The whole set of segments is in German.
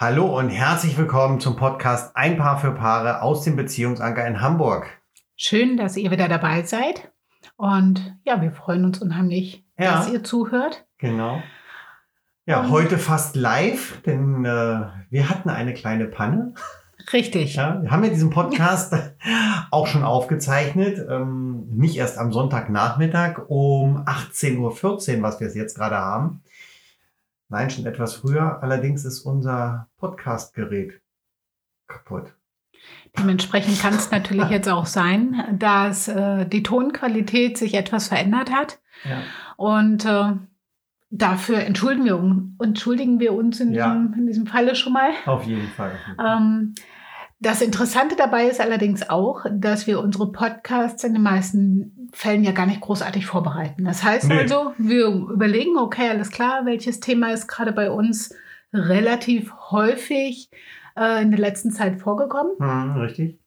Hallo und herzlich willkommen zum Podcast Ein Paar für Paare aus dem Beziehungsanker in Hamburg. Schön, dass ihr wieder dabei seid. Und ja, wir freuen uns unheimlich, Ja. dass ihr zuhört. Genau. Ja, Und- heute fast live, denn äh, wir hatten eine kleine Panne. Richtig. Ja, wir haben ja diesen Podcast auch schon aufgezeichnet, ähm, nicht erst am Sonntagnachmittag um 18.14 Uhr, was wir jetzt gerade haben. Nein, schon etwas früher. Allerdings ist unser Podcastgerät kaputt. Dementsprechend kann es natürlich jetzt auch sein, dass äh, die Tonqualität sich etwas verändert hat. Ja. Und äh, dafür entschuldigen wir, entschuldigen wir uns in, Ja. diesem, in diesem Falle schon mal. Auf jeden Fall. Auf jeden Fall. Ähm, das Interessante dabei ist allerdings auch, dass wir unsere Podcasts in den meisten Fällen ja gar nicht großartig vorbereiten. Das heißt Nee. also, wir überlegen, okay, alles klar, welches Thema ist gerade bei uns relativ häufig äh, in der letzten Zeit vorgekommen Hm, richtig?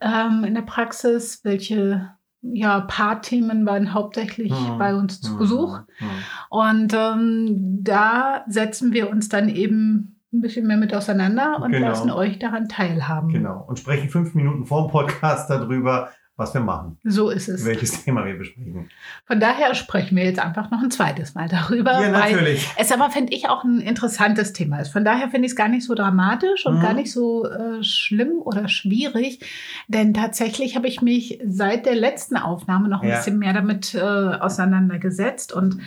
ähm, in der Praxis, welche ja, Paarthemen waren hauptsächlich Hm. bei uns zu Hm, Besuch. hm. Und ähm, da setzen wir uns dann eben ein bisschen mehr mit auseinander und Genau. lassen euch daran teilhaben. Genau. Und sprechen fünf Minuten vor dem Podcast darüber, was wir machen, So ist es. welches Thema wir besprechen. Von daher sprechen wir jetzt einfach noch ein zweites Mal darüber, Ja, weil natürlich. es aber, finde ich, auch ein interessantes Thema ist. Von daher finde ich es gar nicht so dramatisch und Mhm. gar nicht so äh, schlimm oder schwierig, denn tatsächlich habe ich mich seit der letzten Aufnahme noch ein Ja. bisschen mehr damit äh, auseinandergesetzt und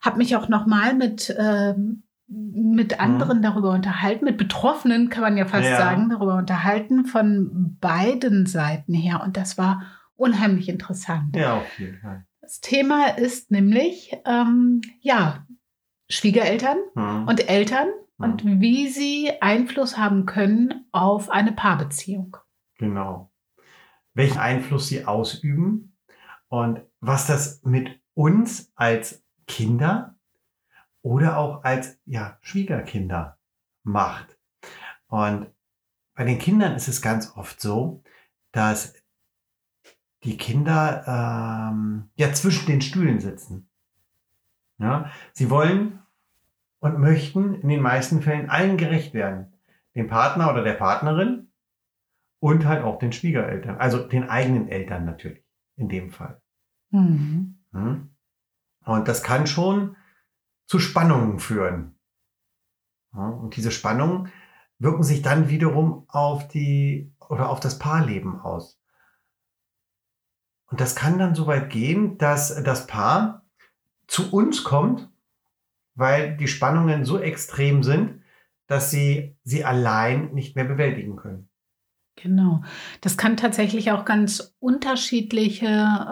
habe mich auch noch mal mit ähm, mit anderen darüber unterhalten, mit Betroffenen kann man ja fast Mhm. Ja. sagen, darüber unterhalten von beiden Seiten her. Und das war unheimlich interessant. Ja, auf jeden Fall. Das Thema ist nämlich, ähm, ja, Schwiegereltern Hm. und Eltern Hm. und wie sie Einfluss haben können auf eine Paarbeziehung. Genau. Welchen Einfluss sie ausüben und was das mit uns als Kinder oder auch als ja, Schwiegerkinder macht. Und bei den Kindern ist es ganz oft so, dass die Kinder ähm, ja zwischen den Stühlen sitzen. Ja, sie wollen und möchten in den meisten Fällen allen gerecht werden. Dem Partner oder der Partnerin und halt auch den Schwiegereltern, also den eigenen Eltern natürlich in dem Fall. Mhm. Hm? Und das kann schon zu Spannungen führen. Und diese Spannungen wirken sich dann wiederum auf die oder auf das Paarleben aus. Und das kann dann so weit gehen, dass das Paar zu uns kommt, weil die Spannungen so extrem sind, dass sie sie allein nicht mehr bewältigen können. Genau. Das kann tatsächlich auch ganz unterschiedliche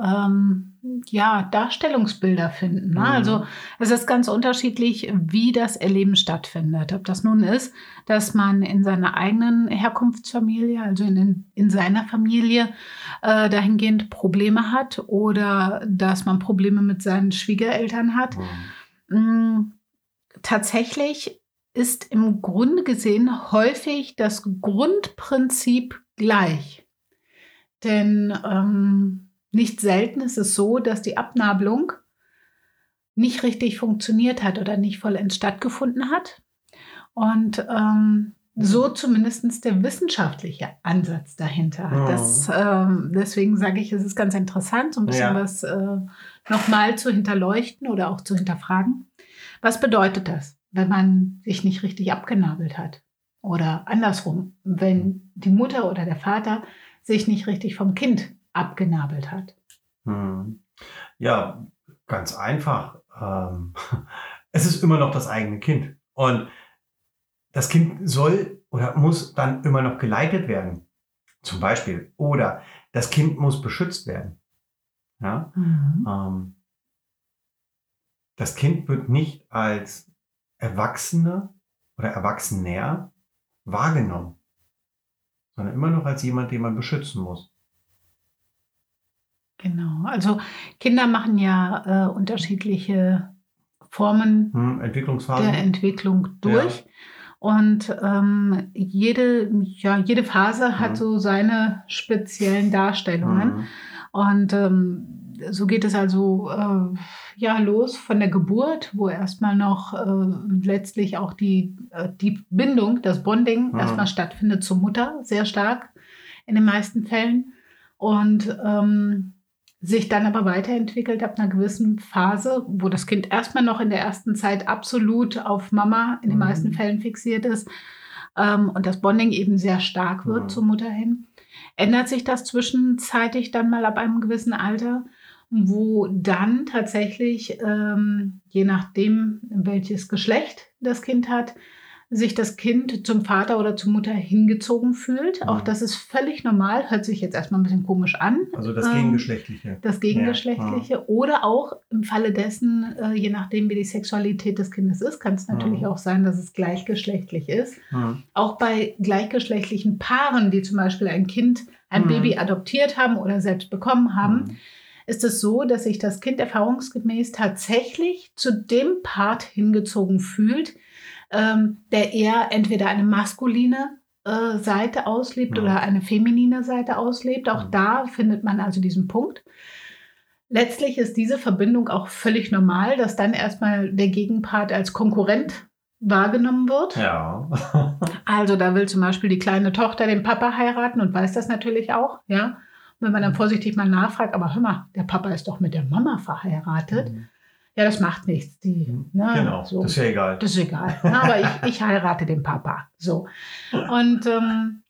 ähm, ja, Darstellungsbilder finden. Ne? Mhm. Also es ist ganz unterschiedlich, wie das Erleben stattfindet. Ob das nun ist, dass man in seiner eigenen Herkunftsfamilie, also in, in seiner Familie, äh, dahingehend Probleme hat oder dass man Probleme mit seinen Schwiegereltern hat. Mm, Tatsächlich ist im Grunde gesehen häufig das Grundprinzip gleich. Denn ähm, nicht selten ist es so, dass die Abnabelung nicht richtig funktioniert hat oder nicht vollends stattgefunden hat. Und ähm, so zumindest der wissenschaftliche Ansatz dahinter. Mhm. Das, ähm, deswegen sage ich, es ist ganz interessant, so ein bisschen Ja. was äh, nochmal zu hinterleuchten oder auch zu hinterfragen. Was bedeutet das, wenn man sich nicht richtig abgenabelt hat? Oder andersrum, wenn die Mutter oder der Vater sich nicht richtig vom Kind abgenabelt hat. Hm. Ja, ganz einfach. Ähm, es ist immer noch das eigene Kind. Und das Kind soll oder muss dann immer noch geleitet werden. Zum Beispiel. Oder das Kind muss beschützt werden. Ja? Ähm, das Kind wird nicht als Erwachsene oder Erwachsener wahrgenommen, sondern immer noch als jemand, den man beschützen muss. Genau. Also Kinder machen ja äh, unterschiedliche Formen Hm, der Entwicklung durch. Und ähm, jede, ja, jede Phase hat so seine speziellen Darstellungen. Mhm. Und ähm, so geht es also äh, ja los von der Geburt, wo erstmal noch äh, letztlich auch die, äh, die Bindung, das Bonding Mhm. erstmal stattfindet zur Mutter, sehr stark in den meisten Fällen. Und ähm, sich dann aber weiterentwickelt ab einer gewissen Phase, wo das Kind erstmal noch in der ersten Zeit absolut auf Mama in den Mhm. meisten Fällen fixiert ist ähm, und das Bonding eben sehr stark wird Mhm. zur Mutter hin, ändert sich das zwischenzeitig dann mal ab einem gewissen Alter, wo dann tatsächlich, ähm, je nachdem, welches Geschlecht das Kind hat, sich das Kind zum Vater oder zur Mutter hingezogen fühlt. Auch Mhm. das ist völlig normal, hört sich jetzt erstmal ein bisschen komisch an. Also das Ähm, Gegengeschlechtliche. Das Gegengeschlechtliche oder auch im Falle dessen, äh, je nachdem, wie die Sexualität des Kindes ist, kann es natürlich Mhm. auch sein, dass es gleichgeschlechtlich ist. Mhm. Auch bei gleichgeschlechtlichen Paaren, die zum Beispiel ein Kind, ein Mhm. Baby adoptiert haben oder selbst bekommen haben, Mhm. ist es so, dass sich das Kind erfahrungsgemäß tatsächlich zu dem Part hingezogen fühlt, ähm, der eher entweder eine maskuline äh, Seite auslebt Ja. oder eine feminine Seite auslebt. Auch Mhm. da findet man also diesen Punkt. Letztlich ist diese Verbindung auch völlig normal, dass dann erstmal der Gegenpart als Konkurrent wahrgenommen wird. Ja. Also da will zum Beispiel die kleine Tochter den Papa heiraten und weiß das natürlich auch, ja. Und wenn man dann vorsichtig mal nachfragt, aber hör mal, der Papa ist doch mit der Mama verheiratet. Ja, das macht nichts. Die, ne, genau, so. das ist ja egal. Das ist egal. Aber ich, ich heirate den Papa. So. Und ähm,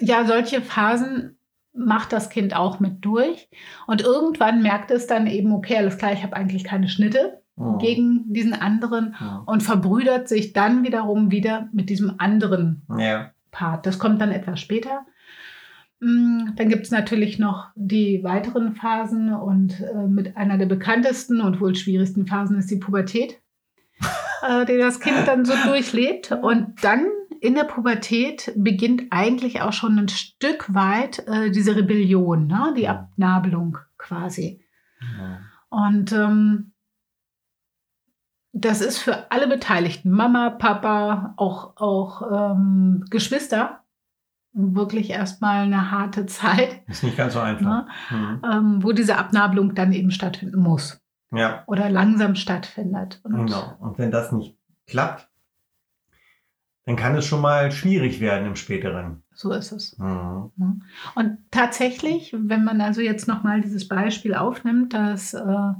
ja, solche Phasen macht das Kind auch mit durch. Und irgendwann merkt es dann eben, okay, alles klar, ich habe eigentlich keine Schnitte Mhm. gegen diesen anderen Mhm. und verbrüdert sich dann wiederum wieder mit diesem anderen Ja. Part. Das kommt dann etwas später. Mm, Dann gibt es natürlich noch die weiteren Phasen und äh, mit einer der bekanntesten und wohl schwierigsten Phasen ist die Pubertät, äh, die das Kind dann so durchlebt. Und dann in der Pubertät beginnt eigentlich auch schon ein Stück weit äh, diese Rebellion, ne? die Abnabelung quasi. Ja. Und ähm, das ist für alle Beteiligten, Mama, Papa, auch, auch ähm, Geschwister, wirklich erstmal eine harte Zeit, Ist nicht ganz so einfach. ne? Mhm. ähm, wo diese Abnabelung dann eben stattfinden muss Ja, oder langsam stattfindet. Und genau. Und wenn das nicht klappt, dann kann es schon mal schwierig werden im späteren. so ist es. Mhm. Ne? Und tatsächlich, wenn man also jetzt nochmal dieses Beispiel aufnimmt, dass äh,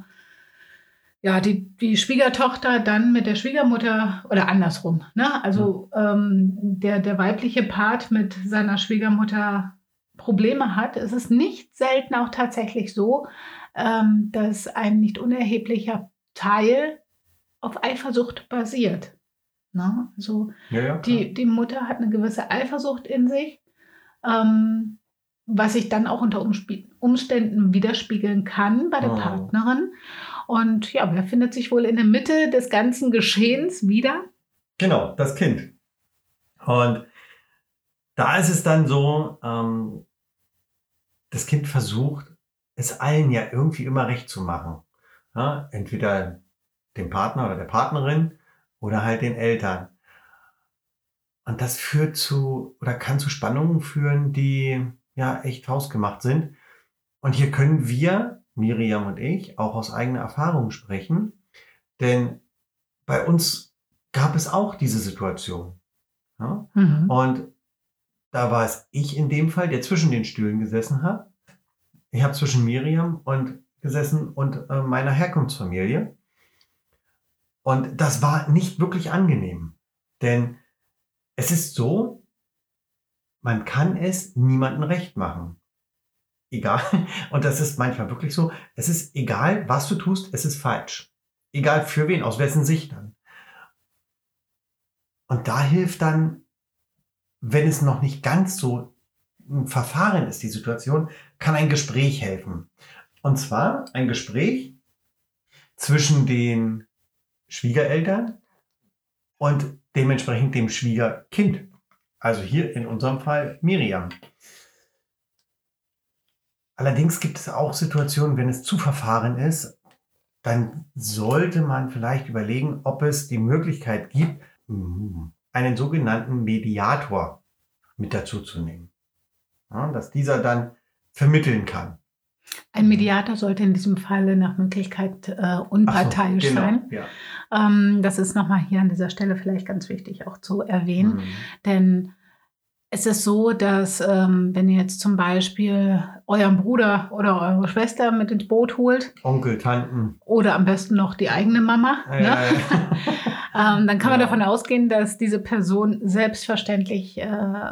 ja, die, die Schwiegertochter dann mit der Schwiegermutter oder andersrum, ne? also ähm, der, der weibliche Part mit seiner Schwiegermutter Probleme hat, ist es nicht selten auch tatsächlich so, ähm, dass ein nicht unerheblicher Teil auf Eifersucht basiert. Ne? Also Ja, ja. die, die Mutter hat eine gewisse Eifersucht in sich, ähm, was sich dann auch unter Umständen widerspiegeln kann bei der Oh. Partnerin. Und ja, wer findet sich wohl in der Mitte des ganzen Geschehens wieder? Genau, das Kind. Und da ist es dann so, ähm, das Kind versucht, es allen ja irgendwie immer recht zu machen. Ja, entweder dem Partner oder der Partnerin oder halt den Eltern. Und das führt zu oder kann zu Spannungen führen, die ja echt hausgemacht sind. Und hier können wir, Miriam und ich, auch aus eigener Erfahrung sprechen. Denn bei uns gab es auch diese Situation. Ja? Und da war es ich in dem Fall, der zwischen den Stühlen gesessen hat. Ich habe zwischen Miriam und gesessen und äh, meiner Herkunftsfamilie. Und das war nicht wirklich angenehm. Denn es ist so, man kann es niemandem recht machen. Egal. Und das ist manchmal wirklich so. Es ist egal, was du tust, es ist falsch. Egal für wen, aus wessen Sicht dann. Und da hilft dann, wenn es noch nicht ganz so ein Verfahren ist, die Situation, kann ein Gespräch helfen. Und zwar ein Gespräch zwischen den Schwiegereltern und dementsprechend dem Schwiegerkind. Also hier in unserem Fall Miriam. Allerdings gibt es auch Situationen, wenn es zu verfahren ist, dann sollte man vielleicht überlegen, ob es die Möglichkeit gibt, einen sogenannten Mediator mit dazu zu nehmen. Ja, dass dieser dann vermitteln kann. Ein Mediator sollte in diesem Falle nach Möglichkeit äh, unparteiisch so, genau, sein. Ja. Ähm, das ist nochmal hier an dieser Stelle vielleicht ganz wichtig auch zu erwähnen. Mhm. Denn es ist so, dass ähm, wenn ihr jetzt zum Beispiel euren Bruder oder eure Schwester mit ins Boot holt Onkel, Tanten. oder am besten noch die eigene Mama, Äh, ne? ähm, dann kann man Ja. davon ausgehen, dass diese Person selbstverständlich äh,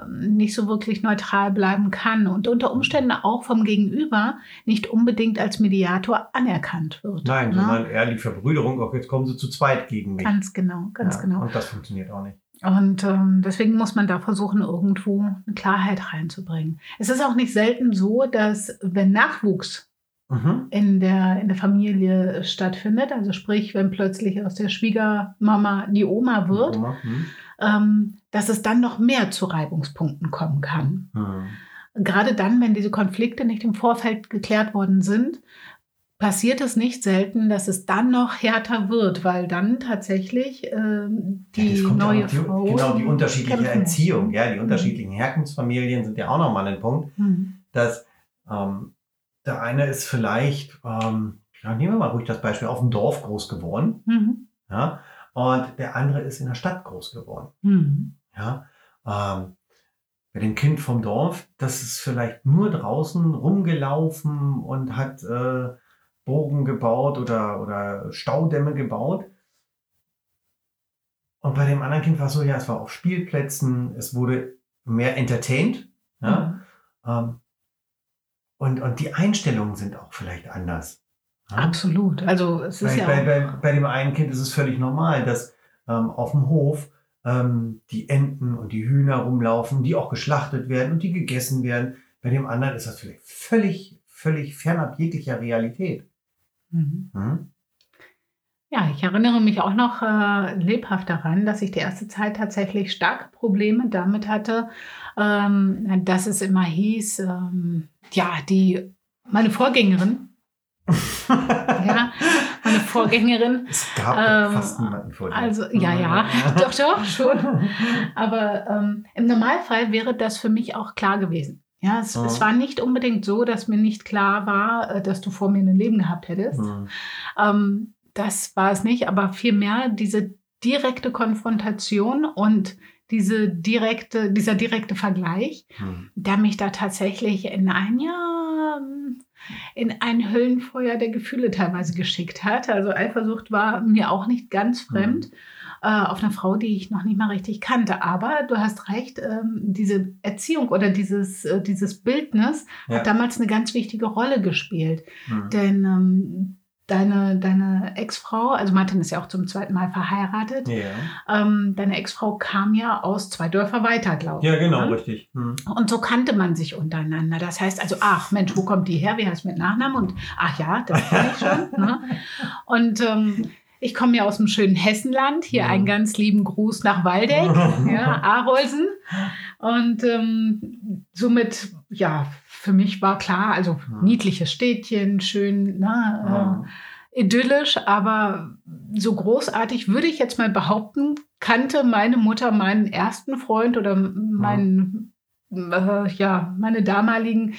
nicht so wirklich neutral bleiben kann und unter Umständen auch vom Gegenüber nicht unbedingt als Mediator anerkannt wird. Nein, ne? sondern eher die Verbrüderung, auch jetzt kommen sie zu zweit gegen mich. Ganz genau, ganz ja, genau. Und das funktioniert auch nicht. Und ähm, deswegen muss man da versuchen, irgendwo eine Klarheit reinzubringen. Es ist auch nicht selten so, dass wenn Nachwuchs Mhm. in der, in der Familie stattfindet, also sprich, wenn plötzlich aus der Schwiegermama die Oma wird, Oma, hm? ähm, dass es dann noch mehr zu Reibungspunkten kommen kann. Hm. Gerade dann, wenn diese Konflikte nicht im Vorfeld geklärt worden sind, passiert es nicht selten, dass es dann noch härter wird, weil dann tatsächlich ähm, Ja, die ja neue noch die, Frau genau die unterschiedliche kämpfen. Erziehung, ja, die unterschiedlichen Herkunftsfamilien sind ja auch nochmal ein Punkt, Hm. dass ähm, der eine ist vielleicht, ähm, ja, nehmen wir mal ruhig das Beispiel, auf dem Dorf groß geworden, Mhm. ja, und der andere ist in der Stadt groß geworden, Mhm. ja. Ähm, bei dem Kind vom Dorf, das ist vielleicht nur draußen rumgelaufen und hat äh, Bogen gebaut oder, oder Staudämme gebaut. Und bei dem anderen Kind war es so, ja, es war auf Spielplätzen, es wurde mehr entertained. Ja? Ähm, und, und die Einstellungen sind auch vielleicht anders. Ja? Absolut. Also es ist Bei, ja bei, bei, bei dem einen Kind ist es völlig normal, dass ähm, auf dem Hof ähm, die Enten und die Hühner rumlaufen, die auch geschlachtet werden und die gegessen werden. Bei dem anderen ist das vielleicht völlig, völlig fernab jeglicher Realität. Mhm. Hm? Ja, ich erinnere mich auch noch äh, lebhaft daran, dass ich die erste Zeit tatsächlich starke Probleme damit hatte, ähm, dass es immer hieß, ähm, ja, die, meine Vorgängerin, ja, meine Vorgängerin, Es gab Ähm, fast niemanden vor dir. also, ja, ja, doch, doch, schon. Aber ähm, im Normalfall wäre das für mich auch klar gewesen. Ja, es, Mhm. es war nicht unbedingt so, dass mir nicht klar war, äh, dass du vor mir ein Leben gehabt hättest. Hm. Ähm, das war es nicht, aber vielmehr diese direkte Konfrontation und diese direkte, dieser direkte Vergleich, Hm. der mich da tatsächlich in ein ja, in ein Höllenfeuer der Gefühle teilweise geschickt hat. Also Eifersucht war mir auch nicht ganz fremd äh, auf eine Frau, die ich noch nicht mal richtig kannte. Aber du hast recht, ähm, diese Erziehung oder dieses, äh, dieses Bildnis Ja. hat damals eine ganz wichtige Rolle gespielt. Hm. Denn ähm, deine, deine Ex-Frau, also Martin ist ja auch zum zweiten Mal verheiratet, Ja. ähm, deine Ex-Frau kam ja aus zwei Dörfer weiter, glaube ich. ja, genau, ne? richtig. Hm. Und so kannte man sich untereinander. Das heißt also, ach Mensch, wo kommt die her? Wie heißt mit Nachnamen? Und ach ja, das kenne ich schon. ne? Und ähm, ich komme ja aus dem schönen Hessenland. Hier Ja. einen ganz lieben Gruß nach Waldeck, ja, Arolsen. Und ähm, somit, ja, für mich war klar, also niedliches Städtchen, schön, ne, Ja. äh, idyllisch, aber so großartig würde ich jetzt mal behaupten, kannte meine Mutter meinen ersten Freund oder meinen, äh, ja, meine damaligen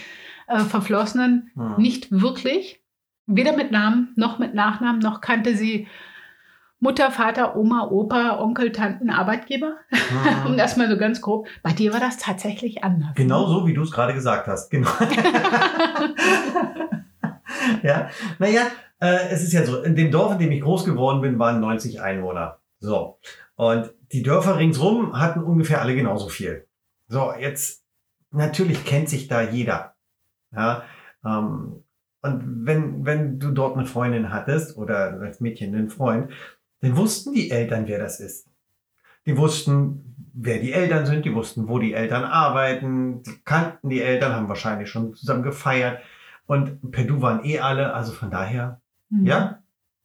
äh, Verflossenen nicht wirklich. Weder mit Namen noch mit Nachnamen, noch kannte sie Mutter, Vater, Oma, Opa, Onkel, Tanten, Arbeitgeber. Hm. Und erstmal so ganz grob. Bei dir war das tatsächlich anders. Genau so, wie du es gerade gesagt hast. Genau. ja, naja, äh, es ist ja so, in dem Dorf, in dem ich groß geworden bin, waren 90 Einwohner. So. Und die Dörfer ringsrum hatten ungefähr alle genauso viel. So, jetzt, natürlich kennt sich da jeder. Ja, ähm, und wenn, wenn du dort eine Freundin hattest oder als Mädchen einen Freund, dann wussten die Eltern, wer das ist. Die wussten, wer die Eltern sind, die wussten, wo die Eltern arbeiten, die kannten die Eltern, haben wahrscheinlich schon zusammen gefeiert. Und per Du waren eh alle, also von daher, Mhm. ja,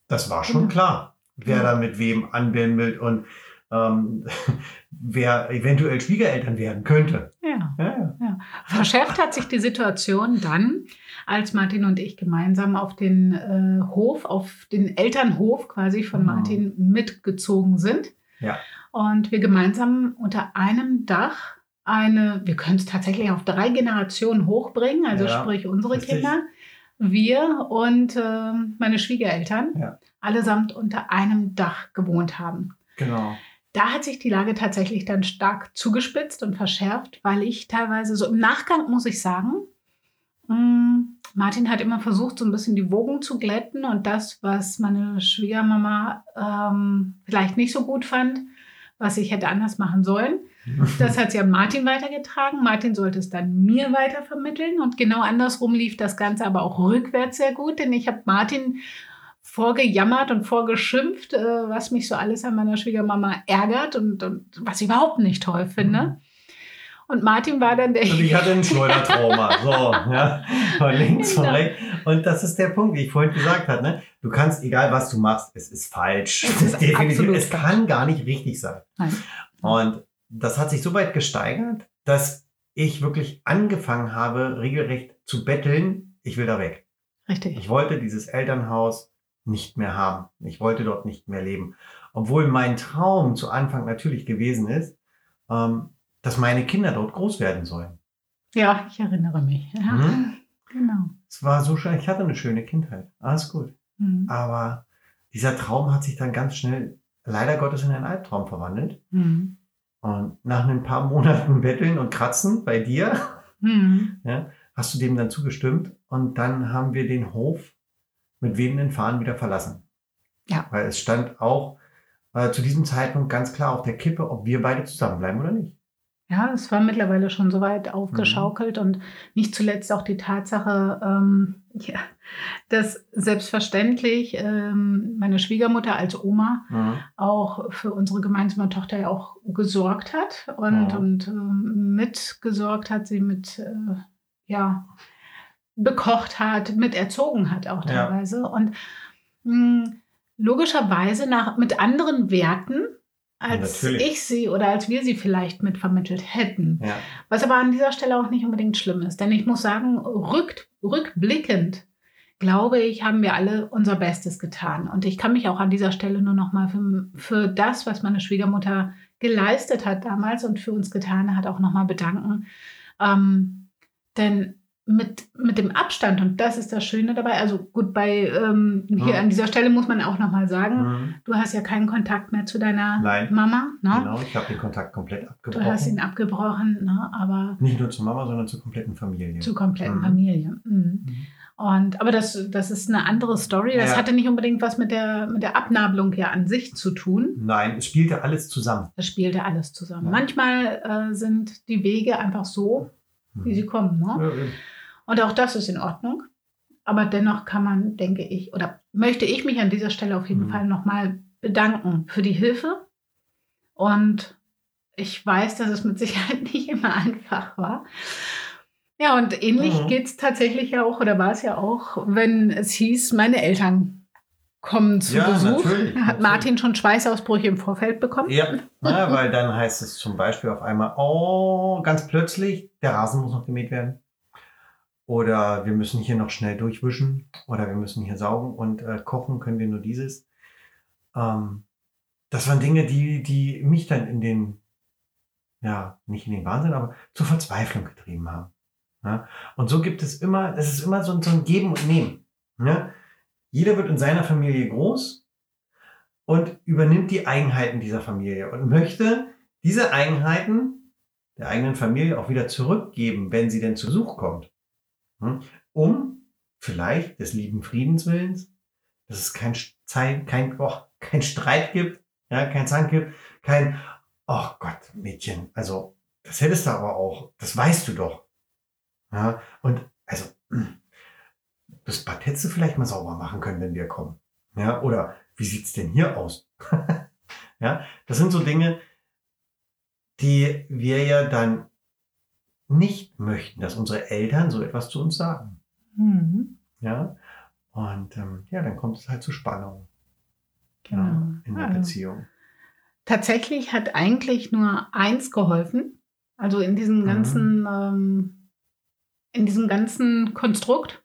das war schon Genau. klar, wer Ja. da mit wem anbindelt und ähm, wer eventuell Schwiegereltern werden könnte. Ja. Ja, ja. Verschärft hat sich die Situation dann, als Martin und ich gemeinsam auf den äh, Hof, auf den Elternhof quasi von Mhm. Martin mitgezogen sind. Ja. Und wir gemeinsam unter einem Dach eine, wir können es tatsächlich auf drei Generationen hochbringen, also Ja, sprich unsere richtig. Kinder, wir und äh, meine Schwiegereltern Ja. allesamt unter einem Dach gewohnt haben. Genau. Da hat sich die Lage tatsächlich dann stark zugespitzt und verschärft, weil ich teilweise so im Nachgang muss ich sagen, Martin hat immer versucht, so ein bisschen die Wogen zu glätten und das, was meine Schwiegermama ähm, vielleicht nicht so gut fand, was ich hätte anders machen sollen, das hat sie an Martin weitergetragen. Martin sollte es dann mir weitervermitteln und genau andersrum lief das Ganze aber auch rückwärts sehr gut, denn ich habe Martin vorgejammert und vorgeschimpft, äh, was mich so alles an meiner Schwiegermama ärgert und, und was ich überhaupt nicht toll finde. Und Martin war dann der. Und ich hatte ein Schleudertrauma. So, ja. Von links, von rechts. Und das ist der Punkt, wie ich vorhin gesagt habe. Ne? Du kannst, egal was du machst, es ist falsch. Es ist Definitiv. Es kann gar nicht richtig sein. Nein. Und das hat sich so weit gesteigert, dass ich wirklich angefangen habe, regelrecht zu betteln. Ich will da weg. Richtig. Ich wollte dieses Elternhaus nicht mehr haben. Ich wollte dort nicht mehr leben. Obwohl mein Traum zu Anfang natürlich gewesen ist, ähm, dass meine Kinder dort groß werden sollen. Ja, ich erinnere mich. Ja, Mhm. Genau. Es war so schön, ich hatte eine schöne Kindheit. Alles gut. Mhm. Aber dieser Traum hat sich dann ganz schnell, leider Gottes, in einen Albtraum verwandelt. Mhm. Und nach ein paar Monaten Betteln und Kratzen bei dir, Mhm. ja, hast du dem dann zugestimmt. Und dann haben wir den Hof mit wehenden Fahnen wieder verlassen. Ja. Weil es stand auch äh, zu diesem Zeitpunkt ganz klar auf der Kippe, ob wir beide zusammenbleiben oder nicht. Ja, es war mittlerweile schon so weit aufgeschaukelt und nicht zuletzt auch die Tatsache, ähm, ja, dass selbstverständlich ähm, meine Schwiegermutter als Oma auch für unsere gemeinsame Tochter ja auch gesorgt hat und, Ja. und ähm, mitgesorgt hat, sie mit, äh, ja, bekocht hat, mit erzogen hat auch Ja. teilweise. Und mh, logischerweise nach, mit anderen Werten, als Natürlich. ich sie oder als wir sie vielleicht mitvermittelt hätten. Ja. Was aber an dieser Stelle auch nicht unbedingt schlimm ist. Denn ich muss sagen, rück, rückblickend, glaube ich, haben wir alle unser Bestes getan. Und ich kann mich auch an dieser Stelle nur noch mal für, für das, was meine Schwiegermutter geleistet hat damals und für uns getan hat, auch noch mal bedanken. Ähm, denn mit, mit dem Abstand, und das ist das Schöne dabei, also gut, bei ähm, hier Ja. an dieser Stelle muss man auch noch mal sagen, Mhm. du hast ja keinen Kontakt mehr zu deiner Nein. Mama. Ne? Genau, ich habe den Kontakt komplett Du hast ihn abgebrochen. abgebrochen, ne? aber Nicht nur zur Mama, sondern zur kompletten Familie. zur kompletten Mhm. Familie. Mhm. Mhm. Und, aber das, das ist eine andere Story. Das Ja. hatte nicht unbedingt was mit der, mit der Abnabelung ja an sich zu tun. Nein, es spielte alles zusammen. Das spielte alles zusammen. Ja. Manchmal äh, sind die Wege einfach so, wie sie kommen. Ne? Und auch das ist in Ordnung. Aber dennoch kann man, denke ich, oder möchte ich mich an dieser Stelle auf jeden Mhm. Fall nochmal bedanken für die Hilfe. Und ich weiß, dass es mit Sicherheit nicht immer einfach war. Ja, und ähnlich Mhm. geht es tatsächlich ja auch, oder war es ja auch, wenn es hieß, meine Eltern kommen zu Ja, Besuch. natürlich, Hat natürlich. Martin schon Schweißausbrüche im Vorfeld bekommen? Ja, ja, weil dann heißt es zum Beispiel auf einmal, oh, ganz plötzlich, der Rasen muss noch gemäht werden. Oder wir müssen hier noch schnell durchwischen. Oder wir müssen hier saugen und äh, kochen können wir nur dieses. Ähm, das waren Dinge, die, die mich dann in den, ja, nicht in den Wahnsinn, aber zur Verzweiflung getrieben haben. Ja? Und so gibt es immer, das ist immer so, ein- so ein Geben und Nehmen. Ja? Jeder wird in seiner Familie groß und übernimmt die Eigenheiten dieser Familie und möchte diese Eigenheiten der eigenen Familie auch wieder zurückgeben, wenn sie denn zu Besuch kommt. Hm? Um vielleicht des lieben Friedens willens, dass es kein, Zei- kein, oh, kein Streit gibt, ja, kein Zank gibt, kein, oh Gott, Mädchen, also das hättest du aber auch, das weißt du doch. Ja, und also, das Bad hättest du vielleicht mal sauber machen können, wenn wir kommen. Ja, oder wie sieht's denn hier aus? ja, das sind so Dinge, die wir ja dann nicht möchten, dass unsere Eltern so etwas zu uns sagen. Mhm. Ja, und ähm, ja, dann kommt es halt zu Spannung Genau. ja, in der Also, Beziehung. Tatsächlich hat eigentlich nur eins geholfen. Also in diesem Mhm. ganzen, ähm, in diesem ganzen Konstrukt.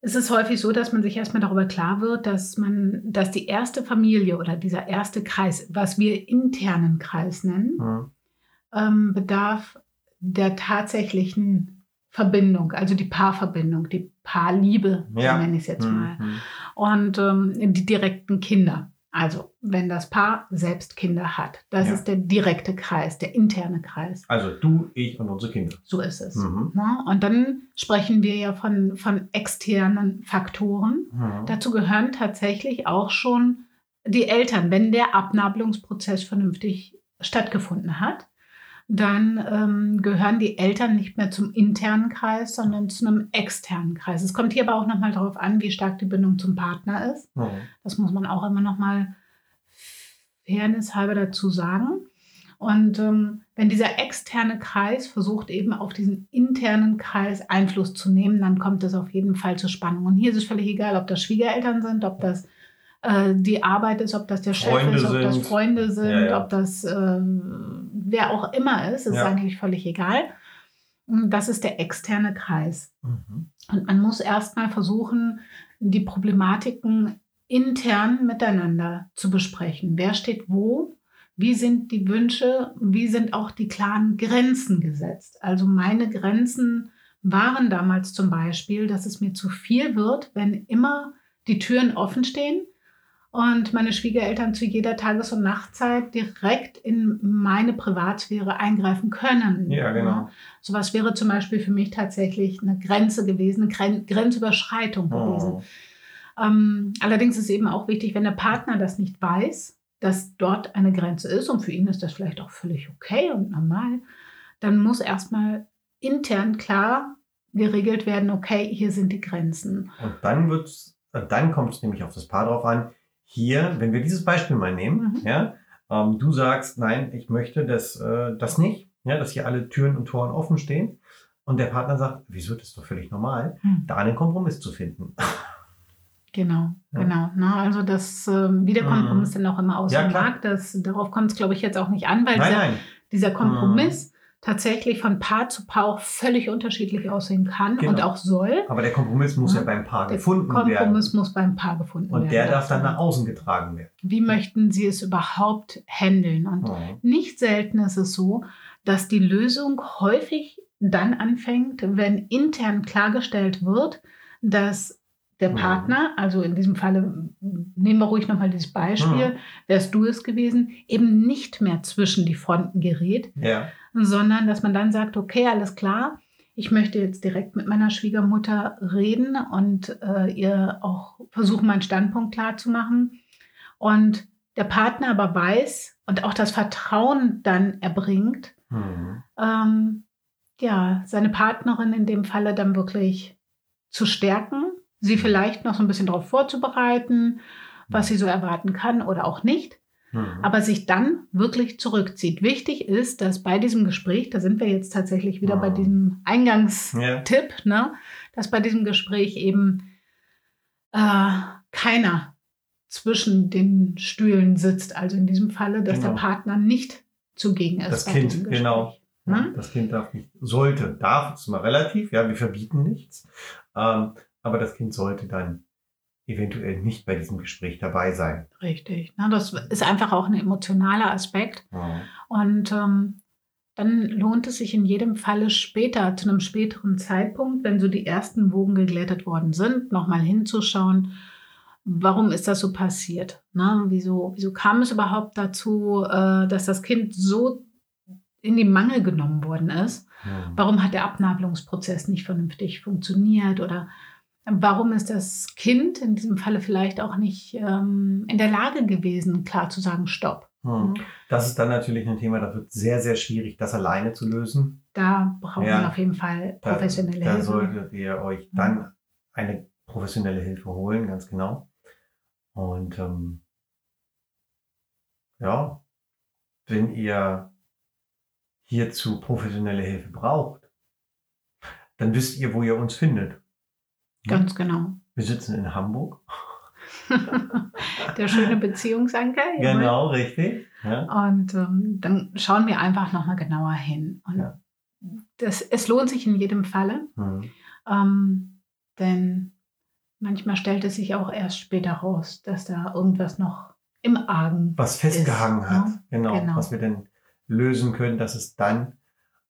Es ist häufig so, dass man sich erstmal darüber klar wird, dass man, dass die erste Familie oder dieser erste Kreis, was wir internen Kreis nennen, Mhm. ähm, bedarf der tatsächlichen Verbindung, also die Paarverbindung, die Paarliebe, Ja. so nenne ich es jetzt mal. Mhm. Und ähm, die direkten Kinder. Also, wenn das Paar selbst Kinder hat. Das Ja. ist der direkte Kreis, der interne Kreis. Also du, ich und unsere Kinder. So ist es. Mhm. Ne? Und dann sprechen wir ja von, von externen Faktoren. Mhm. Dazu gehören tatsächlich auch schon die Eltern. Wenn der Abnabelungsprozess vernünftig stattgefunden hat, dann ähm, gehören die Eltern nicht mehr zum internen Kreis, sondern zu einem externen Kreis. Es kommt hier aber auch nochmal darauf an, wie stark die Bindung zum Partner ist. Mhm. Das muss man auch immer nochmal fairnesshalber dazu sagen. Und ähm, wenn dieser externe Kreis versucht eben auf diesen internen Kreis Einfluss zu nehmen, dann kommt es auf jeden Fall zur Spannung. Und hier ist es völlig egal, ob das Schwiegereltern sind, ob das äh, die Arbeit ist, ob das der Chef Freunde ist, ob das sind. Freunde sind, Ja, ja. ob das äh, wer auch immer ist, ist Ja. eigentlich völlig egal. Das ist der externe Kreis. Mhm. Und man muss erstmal versuchen, die Problematiken intern miteinander zu besprechen. Wer steht wo? Wie sind die Wünsche? Wie sind auch die klaren Grenzen gesetzt? Also meine Grenzen waren damals zum Beispiel, dass es mir zu viel wird, wenn immer die Türen offen stehen und meine Schwiegereltern zu jeder Tages- und Nachtzeit direkt in meine Privatsphäre eingreifen können. Ja, genau. Sowas wäre zum Beispiel für mich tatsächlich eine Grenze gewesen, eine Gren Grenzüberschreitung gewesen. Oh. Ähm, allerdings ist eben auch wichtig, wenn der Partner das nicht weiß, dass dort eine Grenze ist und für ihn ist das vielleicht auch völlig okay und normal, dann muss erstmal intern klar geregelt werden, okay, hier sind die Grenzen. Und dann wird's, äh, dann kommt es nämlich auf das Paar drauf an. Hier, wenn wir dieses Beispiel mal nehmen, Mhm. ja, ähm, du sagst, nein, ich möchte das, äh, das nicht, ja, dass hier alle Türen und Toren offen stehen. Und der Partner sagt, wieso, das ist doch völlig normal, da einen Kompromiss zu finden. Genau, Ja. genau. Ne? Also das, ähm, wie der Mhm. Kompromiss dann auch immer Ja, aussehen klar. mag, das, darauf kommt es, glaube ich, jetzt auch nicht an, weil nein, dieser, nein. dieser Kompromiss tatsächlich von Paar zu Paar auch völlig unterschiedlich aussehen kann Genau. und auch soll. Aber der Kompromiss muss ja, Ja. beim Paar Der gefunden werden. Kompromiss muss beim Paar gefunden werden. Und der darf dann nach außen getragen werden. Wie möchten Sie es überhaupt handeln? Und Oh. nicht selten ist es so, dass die Lösung häufig dann anfängt, wenn intern klargestellt wird, dass der Mhm. Partner, also in diesem Falle nehmen wir ruhig nochmal dieses Beispiel, Mhm. wärst du es gewesen, eben nicht mehr zwischen die Fronten gerät, Ja. Sondern dass man dann sagt, okay, alles klar, ich möchte jetzt direkt mit meiner Schwiegermutter reden und äh, ihr auch versuchen, meinen Standpunkt klar zu machen. Und der Partner aber weiß und auch das Vertrauen dann erbringt, Mhm. ähm, ja, seine Partnerin in dem Falle dann wirklich zu stärken, sie vielleicht noch so ein bisschen darauf vorzubereiten, was sie so erwarten kann oder auch nicht Mhm. aber sich dann wirklich zurückzieht. Wichtig ist, dass bei diesem Gespräch, da sind wir jetzt tatsächlich wieder bei Mhm. diesem Eingangstipp, ja. ne, dass bei diesem Gespräch eben äh, keiner zwischen den Stühlen sitzt. Also in diesem Falle, dass Genau. der Partner nicht zugegen ist. Das Kind, genau. Hm? Das Kind darf nicht, sollte, darf, ist mal relativ, ja, wir verbieten nichts. Ähm, aber das Kind sollte dann eventuell nicht bei diesem Gespräch dabei sein. Richtig. Ne, das ist einfach auch ein emotionaler Aspekt. Ja. Und ähm, dann lohnt es sich in jedem Falle später, zu einem späteren Zeitpunkt, wenn so die ersten Wogen geglättet worden sind, nochmal hinzuschauen, warum ist das so passiert? Ne? Wieso, wieso kam es überhaupt dazu, äh, dass das Kind so in die Mangel genommen worden ist? Ja. Warum hat der Abnabelungsprozess nicht vernünftig funktioniert? Oder warum ist das Kind in diesem Falle vielleicht auch nicht ähm, in der Lage gewesen, klar zu sagen, stopp? Hm. Das ist dann natürlich ein Thema, das wird sehr, sehr schwierig, das alleine zu lösen. Da brauchen Ja. wir auf jeden Fall Da, professionelle da Hilfe. solltet ihr euch dann eine professionelle Hilfe holen, ganz genau. Und ähm, ja, wenn ihr hierzu professionelle Hilfe braucht, dann wisst ihr, wo ihr uns findet. Ganz genau. Wir sitzen in Hamburg. Der schöne Beziehungsanker. Genau, richtig. Ja. Und ähm, dann schauen wir einfach nochmal genauer hin. Und Ja. das, es lohnt sich in jedem Falle, Hm. ähm, denn manchmal stellt es sich auch erst später raus, dass da irgendwas noch im Argen Was festgehangen Ist, hat. ne? Genau, Genau. Was wir dann lösen können, dass es dann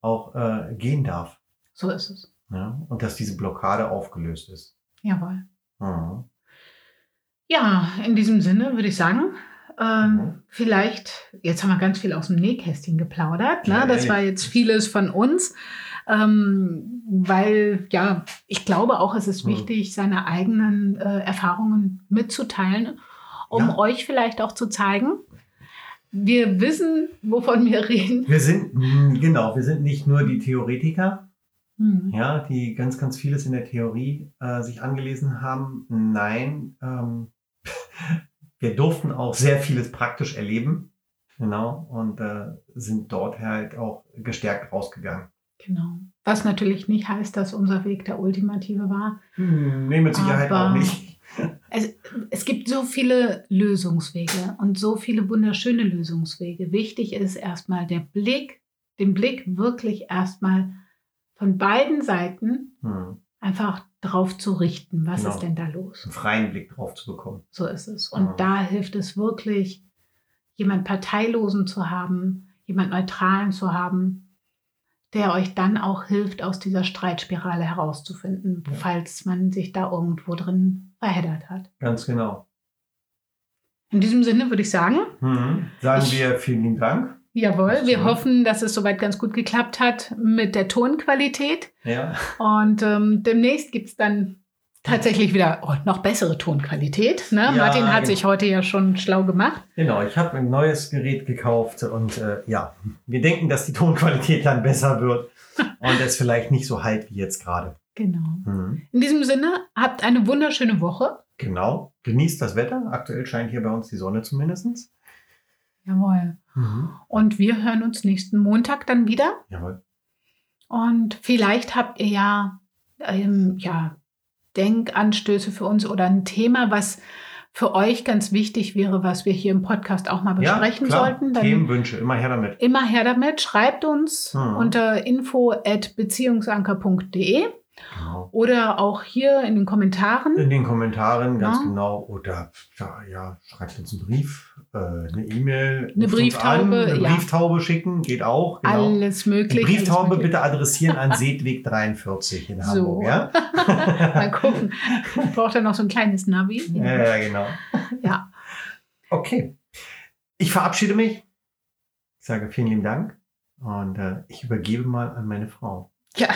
auch äh, gehen darf. So ist es. Ja, und dass diese Blockade aufgelöst ist. Jawohl. Mhm. Ja, in diesem Sinne würde ich sagen, ähm, Mhm. vielleicht, jetzt haben wir ganz viel aus dem Nähkästchen geplaudert. Ne? Ja, das war jetzt vieles von uns. Ähm, weil, ja, ich glaube auch, es ist Mhm. wichtig, seine eigenen äh, Erfahrungen mitzuteilen, um Ja. euch vielleicht auch zu zeigen, wir wissen, wovon wir reden. Wir sind, mh, genau, wir sind nicht nur die Theoretiker, Hm. ja, die ganz, ganz vieles in der Theorie äh, sich angelesen haben. Nein, ähm, wir durften auch sehr vieles praktisch erleben. Genau, und äh, sind dort halt auch gestärkt rausgegangen. Genau. Was natürlich nicht heißt, dass unser Weg der ultimative war. Hm, nee, mit Sicherheit auch nicht. Es, es gibt so viele Lösungswege und so viele wunderschöne Lösungswege. Wichtig ist erstmal der Blick, den Blick wirklich erstmal von beiden Seiten Hm, einfach drauf zu richten. Was Genau. ist denn da los? einen freien Blick drauf zu bekommen. So ist es. Und Mhm. da hilft es wirklich, jemand Parteilosen zu haben, jemand Neutralen zu haben, der euch dann auch hilft, aus dieser Streitspirale herauszufinden, Ja. falls man sich da irgendwo drin verheddert hat. Ganz genau. In diesem Sinne würde ich sagen, Hm, sagen Ich- wir vielen lieben Dank. Jawohl, wir hoffen, dass es soweit ganz gut geklappt hat mit der Tonqualität. Ja, Und ähm, demnächst gibt es dann tatsächlich wieder oh, noch bessere Tonqualität. Ne? Ja, Martin hat genau. sich heute ja schon schlau gemacht. genau. Ich habe ein neues Gerät gekauft und äh, ja, wir denken, dass die Tonqualität dann besser wird und es vielleicht nicht so halt wie jetzt gerade. Genau. Hm. In diesem Sinne, habt eine wunderschöne Woche. Genau. Genießt das Wetter. Aktuell scheint hier bei uns die Sonne zumindest. Jawohl. Mhm. Und wir hören uns nächsten Montag dann wieder. Jawohl. Und vielleicht habt ihr ja, ähm, ja Denkanstöße für uns oder ein Thema, was für euch ganz wichtig wäre, was wir hier im Podcast auch mal besprechen klar. sollten. Dann Themenwünsche, immer her damit. immer her damit. Schreibt uns Mhm. unter info@beziehungsanker.de Genau. oder auch hier in den Kommentaren. In den Kommentaren, ganz Ja. genau. Oder ja, ja, schreibt uns einen Brief, eine E-Mail, Eine Brieftaube, an, eine ja. Brieftaube schicken, geht auch. Genau. Alles Die möglich. Brieftaube möglich. bitte adressieren an Seedweg 43 in So. Hamburg. Ja? Mal gucken. Braucht er noch so ein kleines Navi? ja, ja, genau. Ja. Okay. Ich verabschiede mich. Ich sage vielen lieben Dank und äh, ich übergebe mal an meine Frau. Ja,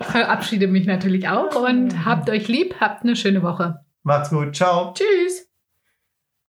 ich verabschiede mich natürlich auch und habt euch lieb, habt eine schöne Woche. Macht's gut. Ciao. Tschüss.